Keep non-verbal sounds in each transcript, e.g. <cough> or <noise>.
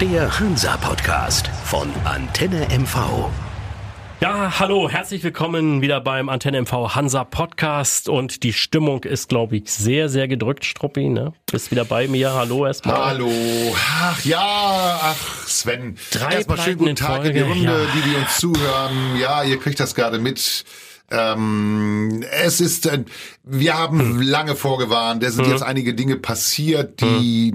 Der Hansa-Podcast von Antenne MV. Ja, hallo, herzlich willkommen wieder beim Antenne MV Hansa Podcast und die Stimmung ist, glaube ich, sehr, sehr gedrückt, Struppi, ne? Bist wieder bei mir, hallo erstmal. Hallo, ach ja, ach Sven. Drei erstmal schönen guten Tag in die Folge, Runde, ja. die, die uns zuhören. Ja, ihr kriegt das gerade mit. Ähm, es ist, äh, wir haben Hm. lange vorgewarnt, da sind jetzt einige Dinge passiert, die,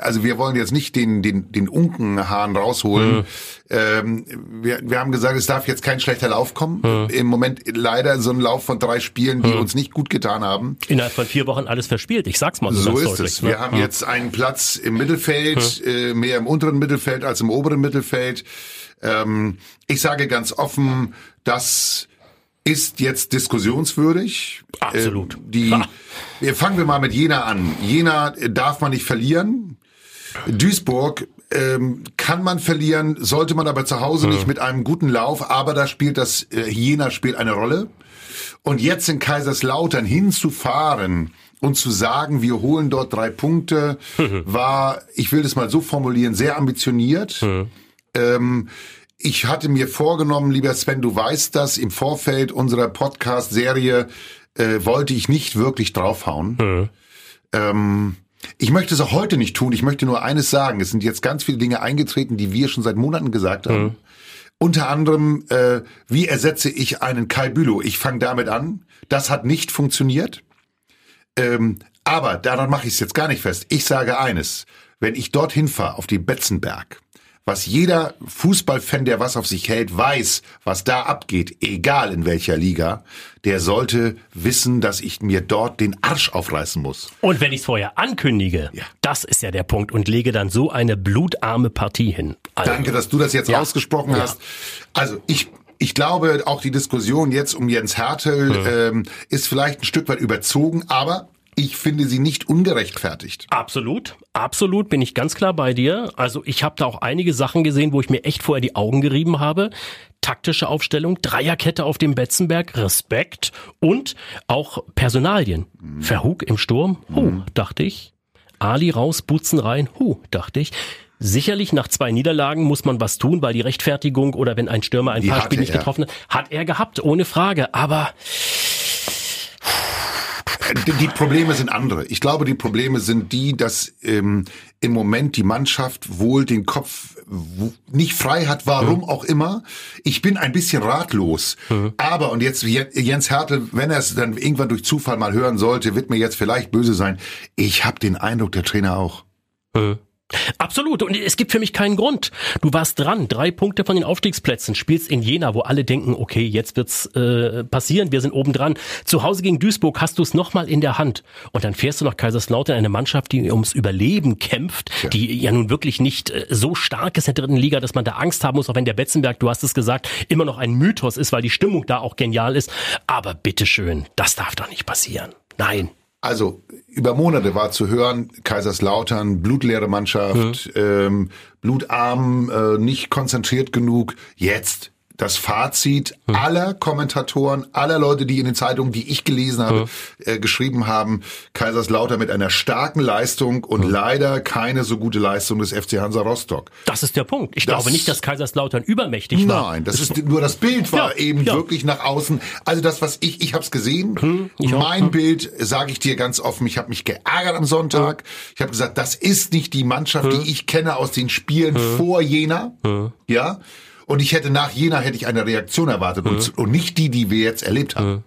also wir wollen jetzt nicht den, den, den Unkenhahn rausholen. Ähm, wir, wir haben gesagt, es darf jetzt kein schlechter Lauf kommen. Im Moment leider so ein Lauf von drei Spielen, die uns nicht gut getan haben. Innerhalb von vier Wochen alles verspielt, ich sag's mal so, So ganz ist deutlich, es. ne? Wir haben jetzt einen Platz im Mittelfeld, äh, mehr im unteren Mittelfeld als im oberen Mittelfeld. Ähm, ich sage ganz offen, das ist jetzt diskussionswürdig. Absolut. Äh, die, fangen wir mal mit Jena an. Jena darf man nicht verlieren. Duisburg ähm, kann man verlieren, sollte man aber zu Hause nicht mit einem guten Lauf, aber da spielt das äh, Jena spielt eine Rolle. Und jetzt in Kaiserslautern hinzufahren und zu sagen, wir holen dort drei Punkte, <laughs> war, ich will das mal so formulieren, sehr ambitioniert. Ähm, ich hatte mir vorgenommen, lieber Sven, du weißt das, im Vorfeld unserer Podcast-Serie äh, wollte ich nicht wirklich draufhauen. Ähm, ich möchte es auch heute nicht tun. Ich möchte nur eines sagen. Es sind jetzt ganz viele Dinge eingetreten, die wir schon seit Monaten gesagt haben. Unter anderem, äh, wie ersetze ich einen Kai Bülow? Ich fange damit an. Das hat nicht funktioniert. Ähm, aber daran mache ich es jetzt gar nicht fest. Ich sage eines. Wenn ich dorthin fahre, auf die Betzenberg, was jeder Fußballfan, der was auf sich hält, weiß, was da abgeht, egal in welcher Liga, der sollte wissen, dass ich mir dort den Arsch aufreißen muss. Und wenn ich es vorher ankündige, Ja. das ist ja der Punkt und lege dann so eine blutarme Partie hin. Also, Danke, dass du das jetzt Ja. ausgesprochen Ja. hast. Also ich, ich glaube, auch die Diskussion jetzt um Jens Hertel ähm, ist vielleicht ein Stück weit überzogen, aber ich finde sie nicht ungerechtfertigt. Absolut, absolut bin ich ganz klar bei dir. Also ich habe da auch einige Sachen gesehen, wo ich mir echt vorher die Augen gerieben habe. Taktische Aufstellung, Dreierkette auf dem Betzenberg, Respekt und auch Personalien. Verhug im Sturm, huh, dachte ich. Ali raus, Butzen rein, huh, dachte ich. Sicherlich nach zwei Niederlagen muss man was tun, weil die Rechtfertigung oder wenn ein Stürmer ein Die paar Spiele nicht getroffen hat, hat er gehabt, ohne Frage. Aber Die, Probleme sind andere. Ich glaube, die Probleme sind die, dass ähm, im Moment die Mannschaft wohl den Kopf nicht frei hat, warum auch immer. Ich bin ein bisschen ratlos. Aber, und jetzt Je- Jens Hertel, wenn er es dann irgendwann durch Zufall mal hören sollte, wird mir jetzt vielleicht böse sein. Ich habe den Eindruck, der Trainer auch. Absolut. Und es gibt für mich keinen Grund. Du warst dran. Drei Punkte von den Aufstiegsplätzen. Spielst in Jena, wo alle denken, okay, jetzt wird's äh, passieren. Wir sind oben dran. Zu Hause gegen Duisburg hast du es nochmal in der Hand. Und dann fährst du nach Kaiserslautern, eine Mannschaft, die ums Überleben kämpft, die ja nun wirklich nicht äh, so stark ist in der dritten Liga, dass man da Angst haben muss, auch wenn der Betzenberg, du hast es gesagt, immer noch ein Mythos ist, weil die Stimmung da auch genial ist. Aber bitteschön, das darf doch nicht passieren. Nein. Also über Monate war zu hören, Kaiserslautern, blutleere Mannschaft, ähm, blutarm, äh, nicht konzentriert genug. Jetzt das Fazit aller Kommentatoren, aller Leute, die in den Zeitungen, die ich gelesen habe, äh, geschrieben haben, Kaiserslautern mit einer starken Leistung und leider keine so gute Leistung des FC Hansa Rostock. Das ist der Punkt. Ich Das- glaube nicht, dass Kaiserslautern übermächtig war. Nein, das ist nur das Bild war Ja, eben ja. wirklich nach außen. Also das, was ich, ich habe es gesehen. auch. mein Bild, sage ich dir ganz offen, ich habe mich geärgert am Sonntag. Ich habe gesagt, das ist nicht die Mannschaft, die ich kenne aus den Spielen vor Jena. Ja. Und ich hätte nach Jena hätte ich eine Reaktion erwartet und, und nicht die, die wir jetzt erlebt haben.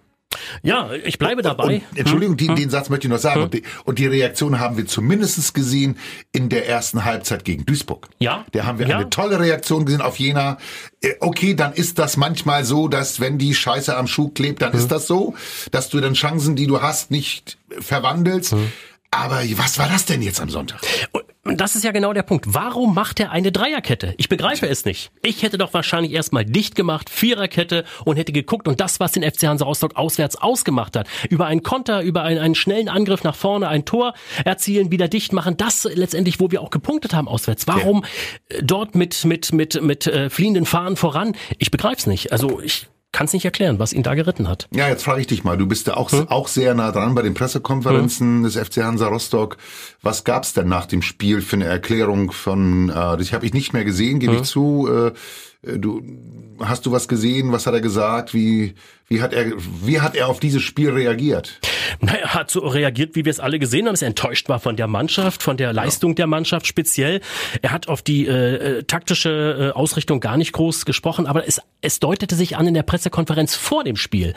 Ja, ich bleibe dabei. Und, Entschuldigung, die, den Satz möchte ich noch sagen. Und, die, und die Reaktion haben wir zumindest gesehen in der ersten Halbzeit gegen Duisburg. Ja. Da haben wir Ja. eine tolle Reaktion gesehen auf Jena. Äh, Okay, dann ist das manchmal so, dass wenn die Scheiße am Schuh klebt, dann ist das so, dass du dann Chancen, die du hast, nicht verwandelst. Aber was war das denn jetzt am Sonntag? Und das ist ja genau der Punkt. Warum macht er eine Dreierkette? Ich begreife es nicht. Ich hätte doch wahrscheinlich erstmal dicht gemacht, Viererkette und hätte geguckt und das, was den FC Hansa Rostock auswärts ausgemacht hat, über einen Konter, über einen, einen schnellen Angriff nach vorne, ein Tor erzielen, wieder dicht machen, das letztendlich, wo wir auch gepunktet haben auswärts. Warum äh, dort mit mit mit mit äh, fliehenden Fahnen voran? Ich begreife es nicht. Also ich kann es nicht erklären, was ihn da geritten hat. Ja, jetzt frage ich dich mal, du bist ja auch, hm? auch sehr nah dran bei den Pressekonferenzen hm? des FC Hansa Rostock. Was gab's denn nach dem Spiel für eine Erklärung von, äh, das habe ich nicht mehr gesehen, gebe hm? ich zu. Äh, du hast du was gesehen? Was hat er gesagt? Wie wie hat er wie hat er auf dieses Spiel reagiert? Na, er hat so reagiert, wie wir es alle gesehen haben, dass er enttäuscht war von der Mannschaft, von der Leistung ja. der Mannschaft speziell. Er hat auf die äh, äh, taktische äh, Ausrichtung gar nicht groß gesprochen, aber es, es deutete sich an in der Pressekonferenz vor dem Spiel.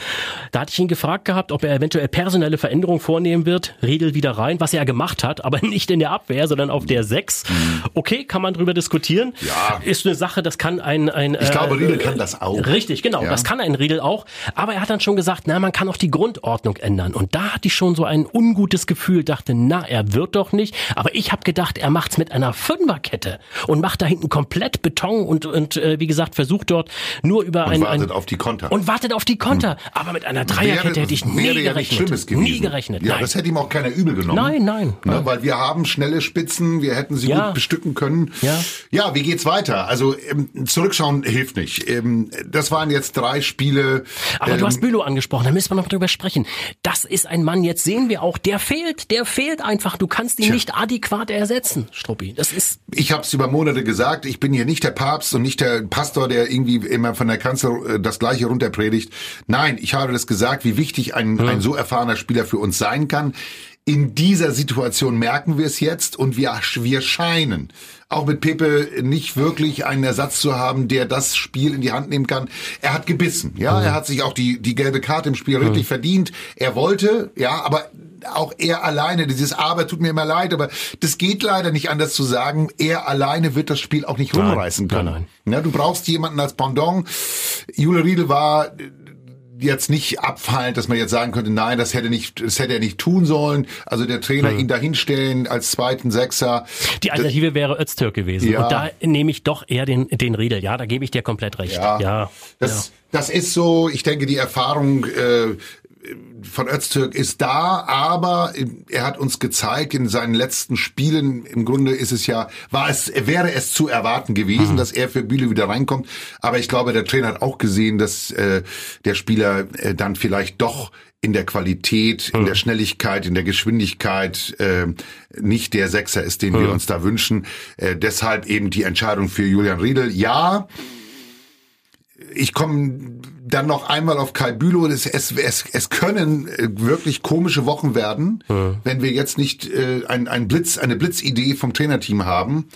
Da hatte ich ihn gefragt gehabt, ob er eventuell personelle Veränderungen vornehmen wird. Riedel wieder rein, was er gemacht hat, aber <laughs> nicht in der Abwehr, sondern auf der 6. Mhm. Okay, kann man drüber diskutieren. Ja. Ist eine Sache, das kann ein... ein ich glaube, Riedel äh, kann das auch. Richtig, genau. Ja. Das kann ein Riedel auch. Aber er hat dann schon gesagt, na, man kann auch die Grundordnung ändern. Und da hatte ich schon so ein ungutes Gefühl, dachte, na, er wird doch nicht. Aber ich habe gedacht, er macht's mit einer Fünferkette und macht da hinten komplett Beton und, und äh, wie gesagt, versucht dort nur über und ein... wartet ein, auf die Konter. Und wartet auf die Konter. Hm. Aber mit einer Dreierkette wäre, hätte ich nie gerechnet. Nie gerechnet. Ja, nein. das hätte ihm auch keiner übel genommen. Nein, nein. Ne, nein. Weil wir haben schnelle Spitzen, wir hätten sie ja. gut bestücken können. Ja. ja, wie geht's weiter? Also ähm, zurückschauen hilft nicht. Ähm, das waren jetzt drei Spiele. Aber ähm, du hast Bülow angesprochen, da müssen wir noch drüber sprechen. Das ist ein Mann, jetzt sehen wir auch, der fehlt, der fehlt einfach. Du kannst ihn Tja. nicht adäquat ersetzen, Struppi. Das ist. Ich habe es über Monate gesagt. Ich bin hier nicht der Papst und nicht der Pastor, der irgendwie immer von der Kanzel äh, das Gleiche runterpredigt. Nein, ich habe das gesagt, wie wichtig ein, hm. ein so erfahrener Spieler für uns sein kann. In dieser Situation merken wir es jetzt und wir, wir scheinen auch mit Pepe nicht wirklich einen Ersatz zu haben, der das Spiel in die Hand nehmen kann. Er hat gebissen, ja, mhm. er hat sich auch die, die gelbe Karte im Spiel mhm. richtig verdient. Er wollte, ja, aber auch er alleine, dieses Aber tut mir immer leid, aber das geht leider nicht anders zu sagen. Er alleine wird das Spiel auch nicht rumreißen können. Nein, nein. Ja, du brauchst jemanden als Pendant. Jule Riedel war jetzt nicht abfallend, dass man jetzt sagen könnte, nein, das hätte nicht, das hätte er nicht tun sollen. Also der Trainer hm. ihn dahinstellen als zweiten Sechser. Die Alternative das, wäre Öztürk gewesen. Ja. Und da nehme ich doch eher den, den Riedel. Ja, da gebe ich dir komplett recht. Ja. ja. Das, ja. das ist so, ich denke, die Erfahrung, äh, von Öztürk ist da, aber er hat uns gezeigt in seinen letzten Spielen, im Grunde ist es ja, war es, wäre es zu erwarten gewesen, mhm. dass er für Bühle wieder reinkommt. Aber ich glaube, der Trainer hat auch gesehen, dass äh, der Spieler äh, dann vielleicht doch in der Qualität, in hm. der Schnelligkeit, in der Geschwindigkeit äh, nicht der Sechser ist, den hm. wir uns da wünschen. Äh, deshalb eben die Entscheidung für Julian Riedel. Ja, ich komme dann noch einmal auf Kai Bülow. Es, es, es, es können äh, wirklich komische Wochen werden, mhm. wenn wir jetzt nicht äh, ein, ein Blitz, eine Blitzidee vom Trainerteam haben.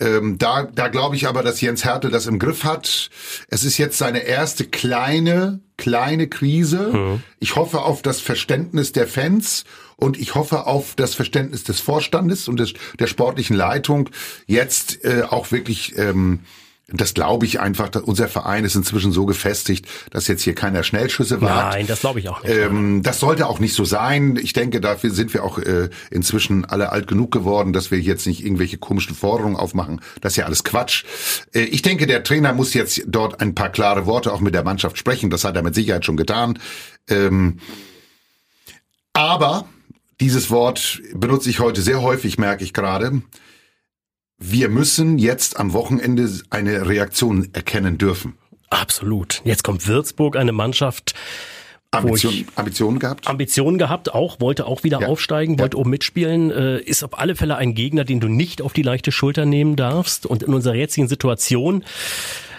Ähm, da da glaube ich aber, dass Jens Hertel das im Griff hat. Es ist jetzt seine erste kleine, kleine Krise. Mhm. Ich hoffe auf das Verständnis der Fans und ich hoffe auf das Verständnis des Vorstandes und des, der sportlichen Leitung, jetzt äh, auch wirklich ähm, das glaube ich einfach. Unser Verein ist inzwischen so gefestigt, dass jetzt hier keiner Schnellschüsse wagt. Nein, das glaube ich auch nicht. Ähm, das sollte auch nicht so sein. Ich denke, dafür sind wir auch äh, inzwischen alle alt genug geworden, dass wir jetzt nicht irgendwelche komischen Forderungen aufmachen. Das ist ja alles Quatsch. Äh, ich denke, der Trainer muss jetzt dort ein paar klare Worte auch mit der Mannschaft sprechen. Das hat er mit Sicherheit schon getan. Ähm, aber dieses Wort benutze ich heute sehr häufig, merke ich gerade wir müssen jetzt am Wochenende eine Reaktion erkennen dürfen. Absolut. Jetzt kommt Würzburg, eine Mannschaft, Ambition, Ambitionen gehabt? Ambitionen gehabt, auch, wollte auch wieder ja. aufsteigen, wollte ja. oben mitspielen, äh, ist auf alle Fälle ein Gegner, den du nicht auf die leichte Schulter nehmen darfst. Und in unserer jetzigen Situation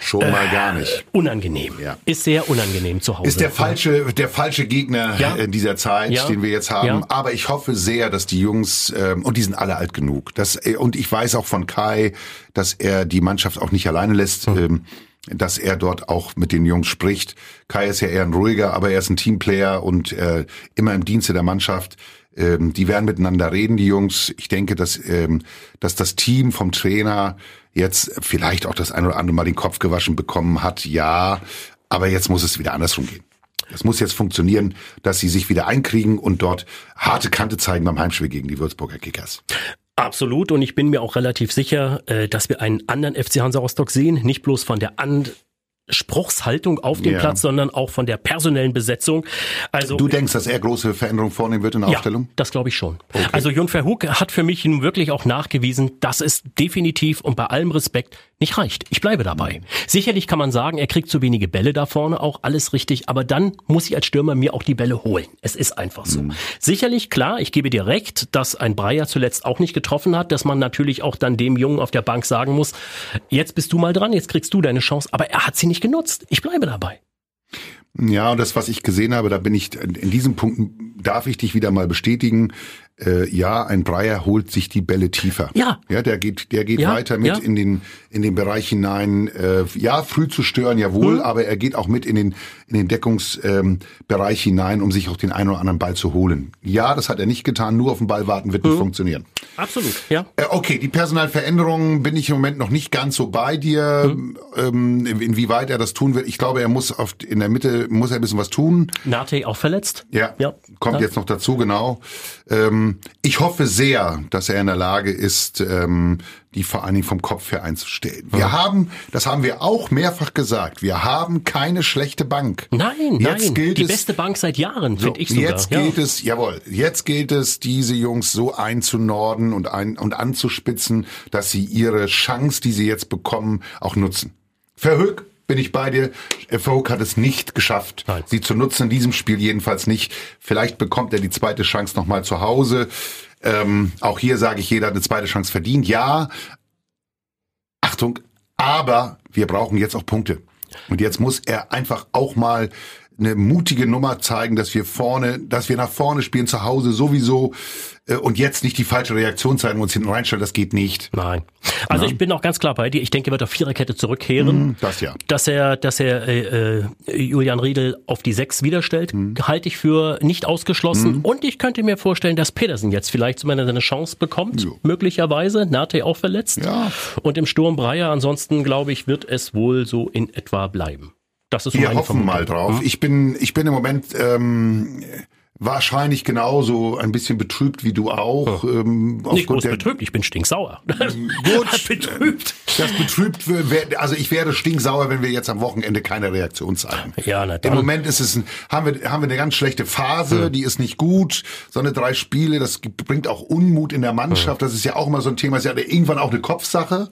Schon mal äh, gar nicht. Unangenehm. Ja. Ist sehr unangenehm zu Hause. Ist der falsche, der falsche Gegner ja. in dieser Zeit, ja. den wir jetzt haben. Aber ich hoffe sehr, dass die Jungs, ähm, und die sind alle alt genug, dass, äh, und ich weiß auch von Kai, dass er die Mannschaft auch nicht alleine lässt. Mhm. Ähm, dass er dort auch mit den Jungs spricht. Kai ist ja eher ein ruhiger, aber er ist ein Teamplayer und äh, immer im Dienste der Mannschaft. Ähm, die werden miteinander reden, die Jungs. Ich denke, dass, ähm, dass das Team vom Trainer jetzt vielleicht auch das ein oder andere Mal den Kopf gewaschen bekommen hat, ja, aber jetzt muss es wieder andersrum gehen. Es muss jetzt funktionieren, dass sie sich wieder einkriegen und dort harte Kante zeigen beim Heimspiel gegen die Würzburger Kickers. Absolut. Und ich bin mir auch relativ sicher, äh, dass wir einen anderen FC Hansa Rostock sehen, nicht bloß von der An Spruchshaltung auf dem ja. Platz, sondern auch von der personellen Besetzung. Also du denkst, dass er große Veränderungen vornehmen wird in der ja, Aufstellung? Das glaube ich schon. Okay. Also Jon Verhoek hat für mich nun wirklich auch nachgewiesen, dass es definitiv und bei allem Respekt nicht reicht. Ich bleibe dabei. Sicherlich kann man sagen, er kriegt zu wenige Bälle da vorne, auch alles richtig, aber dann muss ich als Stürmer mir auch die Bälle holen. Es ist einfach so. Mhm. Sicherlich, klar, ich gebe dir recht, dass ein Breyer zuletzt auch nicht getroffen hat, dass man natürlich auch dann dem Jungen auf der Bank sagen muss, jetzt bist du mal dran, jetzt kriegst du deine Chance, aber er hat sie nicht genutzt. Ich bleibe dabei. Ja, und das, was ich gesehen habe, da bin ich, in diesem Punkt darf ich dich wieder mal bestätigen äh, ja, ein Breyer holt sich die Bälle tiefer. Ja. Ja, der geht, der geht ja, weiter mit ja. in den in den Bereich hinein. Äh, ja, früh zu stören, jawohl, mhm. aber er geht auch mit in den in den Deckungsbereich ähm, hinein, um sich auch den einen oder anderen Ball zu holen. Ja, das hat er nicht getan. Nur auf den Ball warten wird mhm. nicht funktionieren. Absolut. Ja. Äh, okay, die Personalveränderungen bin ich im Moment noch nicht ganz so bei dir. Mhm. Ähm, inwieweit er das tun wird. Ich glaube, er muss auf in der Mitte muss er ein bisschen was tun. Nate auch verletzt. Ja. ja. Kommt ja. jetzt noch dazu, genau. Ähm, ich hoffe sehr, dass er in der Lage ist, ähm, die vor allen Dingen vom Kopf her einzustellen. Wir ja. haben, das haben wir auch mehrfach gesagt, wir haben keine schlechte Bank. Nein, jetzt nein, gilt die es, beste Bank seit Jahren, so, finde ich sogar. Jetzt gilt ja. es, jawohl, jetzt gilt es, diese Jungs so einzunorden und, ein, und anzuspitzen, dass sie ihre Chance, die sie jetzt bekommen, auch nutzen. Verhöck bin ich bei dir. Vogue hat es nicht geschafft, Nein. sie zu nutzen. In diesem Spiel jedenfalls nicht. Vielleicht bekommt er die zweite Chance nochmal zu Hause. Ähm, auch hier sage ich, jeder hat eine zweite Chance verdient. Ja, Achtung, aber wir brauchen jetzt auch Punkte. Und jetzt muss er einfach auch mal eine mutige Nummer zeigen, dass wir vorne, dass wir nach vorne spielen, zu Hause sowieso äh, und jetzt nicht die falsche Reaktion zeigen und uns hinten reinstellen, das geht nicht. Nein. Also ja. ich bin auch ganz klar bei dir. Ich denke, er wird auf Viererkette zurückkehren. Mhm, das ja. Dass er, dass er äh, äh, Julian Riedel auf die Sechs wiederstellt, mhm. halte ich für nicht ausgeschlossen. Mhm. Und ich könnte mir vorstellen, dass Pedersen jetzt vielleicht zumindest eine Chance bekommt, jo. möglicherweise. Nate auch verletzt. Ja. Und im Sturm Breyer, ansonsten glaube ich, wird es wohl so in etwa bleiben. Das ist so Wir hoffen Vermutung. mal drauf. Hm? Ich bin, ich bin im Moment ähm, Wahrscheinlich genauso ein bisschen betrübt wie du auch. Hm. Ähm, Nicht groß betrübt, ich bin stinksauer. <laughs> Gut, <laughs> betrübt. Das betrübt, also ich wäre stinksauer, wenn wir jetzt am Wochenende keine Reaktion zeigen. Ja, na Im Moment ist es, ein, haben wir, haben wir eine ganz schlechte Phase, hm. die ist nicht gut. So eine drei Spiele, das bringt auch Unmut in der Mannschaft. Hm. Das ist ja auch immer so ein Thema, ist ja irgendwann auch eine Kopfsache.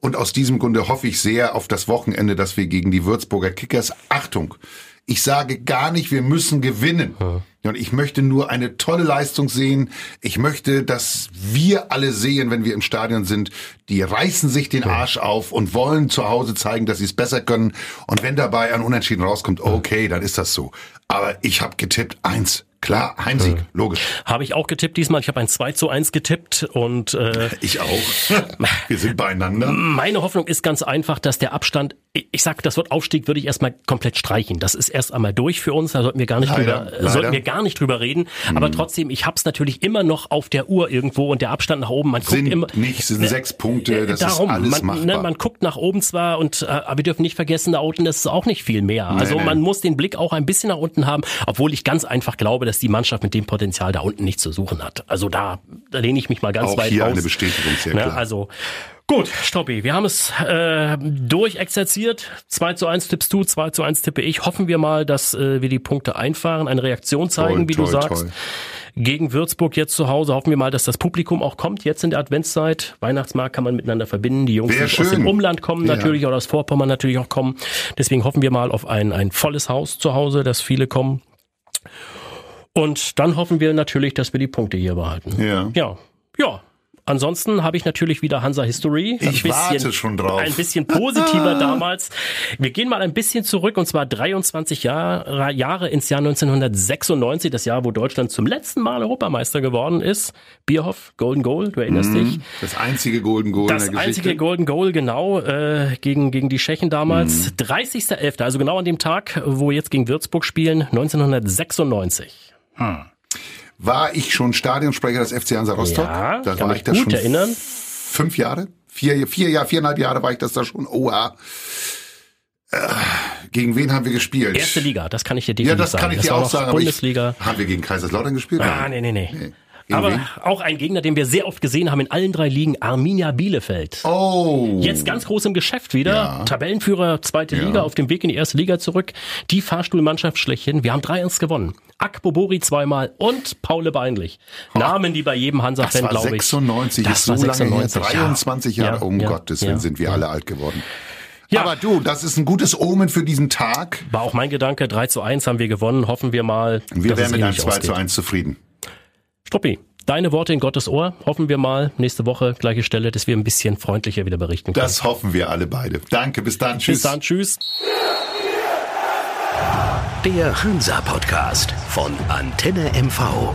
Und aus diesem Grunde hoffe ich sehr auf das Wochenende, dass wir gegen die Würzburger Kickers, Achtung, ich sage gar nicht, wir müssen gewinnen. Hm und ich möchte nur eine tolle Leistung sehen. Ich möchte, dass wir alle sehen, wenn wir im Stadion sind, die reißen sich den Arsch auf und wollen zu Hause zeigen, dass sie es besser können. Und wenn dabei ein Unentschieden rauskommt, okay, dann ist das so. Aber ich habe getippt eins. Klar, Heimsieg, hm. logisch. Habe ich auch getippt diesmal. Ich habe ein 2 zu 1 getippt und äh, ich auch. <laughs> Wir sind beieinander. Meine Hoffnung ist ganz einfach, dass der Abstand, ich sag, das Wort Aufstieg würde ich erstmal komplett streichen. Das ist erst einmal durch für uns, da sollten wir gar nicht leider, drüber, leider. sollten wir gar nicht drüber reden. Hm. Aber trotzdem, ich hab's natürlich immer noch auf der Uhr irgendwo und der Abstand nach oben, man sind guckt immer. Nicht, sind ne, sechs Punkte, das darum, ist alles man, machbar. Ne, man guckt nach oben zwar und äh, aber wir dürfen nicht vergessen, da unten ist es auch nicht viel mehr. Also nee, man muss den Blick auch ein bisschen nach unten haben, obwohl ich ganz einfach glaube, dass die Mannschaft mit dem Potenzial da unten nichts zu suchen hat. Also da, da lehne ich mich mal ganz Auch weit hier aus. eine Bestätigung, sehr ne, klar. Also Gut, Stoppi, wir haben es äh, durchexerziert. 2 zu 1 tippst du, 2 zu 1 tippe ich. Hoffen wir mal, dass äh, wir die Punkte einfahren, eine Reaktion zeigen, toll, wie toll, du sagst. Toll. Gegen Würzburg jetzt zu Hause hoffen wir mal, dass das Publikum auch kommt, jetzt in der Adventszeit. Weihnachtsmarkt kann man miteinander verbinden. Die Jungs, aus dem Umland kommen ja. natürlich oder aus Vorpommern natürlich auch kommen. Deswegen hoffen wir mal auf ein, ein volles Haus zu Hause, dass viele kommen. Und dann hoffen wir natürlich, dass wir die Punkte hier behalten. Ja. Ja. Ja. Ansonsten habe ich natürlich wieder Hansa History. Ein ich bisschen, warte schon drauf. Ein bisschen positiver <laughs> damals. Wir gehen mal ein bisschen zurück und zwar 23 Jahre, Jahre ins Jahr 1996, das Jahr, wo Deutschland zum letzten Mal Europameister geworden ist. Bierhoff, Golden Goal, du erinnerst mm, dich. Das einzige Golden Goal Das in der einzige Golden Goal, genau, äh, gegen, gegen die Tschechen damals. Mm. 30.11., also genau an dem Tag, wo wir jetzt gegen Würzburg spielen, 1996. Hm. War ich schon Stadionsprecher des FC Hansa Rostock? Ja, da war ich da schon erinnern. fünf Jahre, vier, vier Jahre, viereinhalb Jahre war ich das da schon. Oha. Äh, gegen wen haben wir gespielt? Erste Liga, das kann ich dir definitiv sagen. Ja, das kann ich das dir auch sagen. Bundesliga. Ich, haben wir gegen Kaiserslautern gespielt? Ah, nee, nee, nee. nee. Aber auch ein Gegner, den wir sehr oft gesehen haben in allen drei Ligen, Arminia Bielefeld. Oh. Jetzt ganz groß im Geschäft wieder. Ja. Tabellenführer zweite Ja. Liga auf dem Weg in die erste Liga zurück. Die Fahrstuhlmannschaft schlechthin. Wir haben 3-1 gewonnen. Akbobori zweimal und Paule Beinlich. Namen, die bei jedem Hansa-Fan, glaube ich. 96, Das ist so war lange her, 96, ja. 23 Jahre. Ja, um ja, Gottes Willen sind wir alle alt geworden. Ja. Aber du, das ist ein gutes Omen für diesen Tag. War auch mein Gedanke. 3 zu 1 haben wir gewonnen. Hoffen wir mal, Wir dass wären mit einem ähnlich 2 ausgeht. zu 1 zufrieden. Struppi, deine Worte in Gottes Ohr. Hoffen wir mal nächste Woche, gleiche Stelle, dass wir ein bisschen freundlicher wieder berichten können. Das hoffen wir alle beide. Danke, bis dann. Tschüss. Bis dann, tschüss. Der Hansa Podcast von Antenne MV.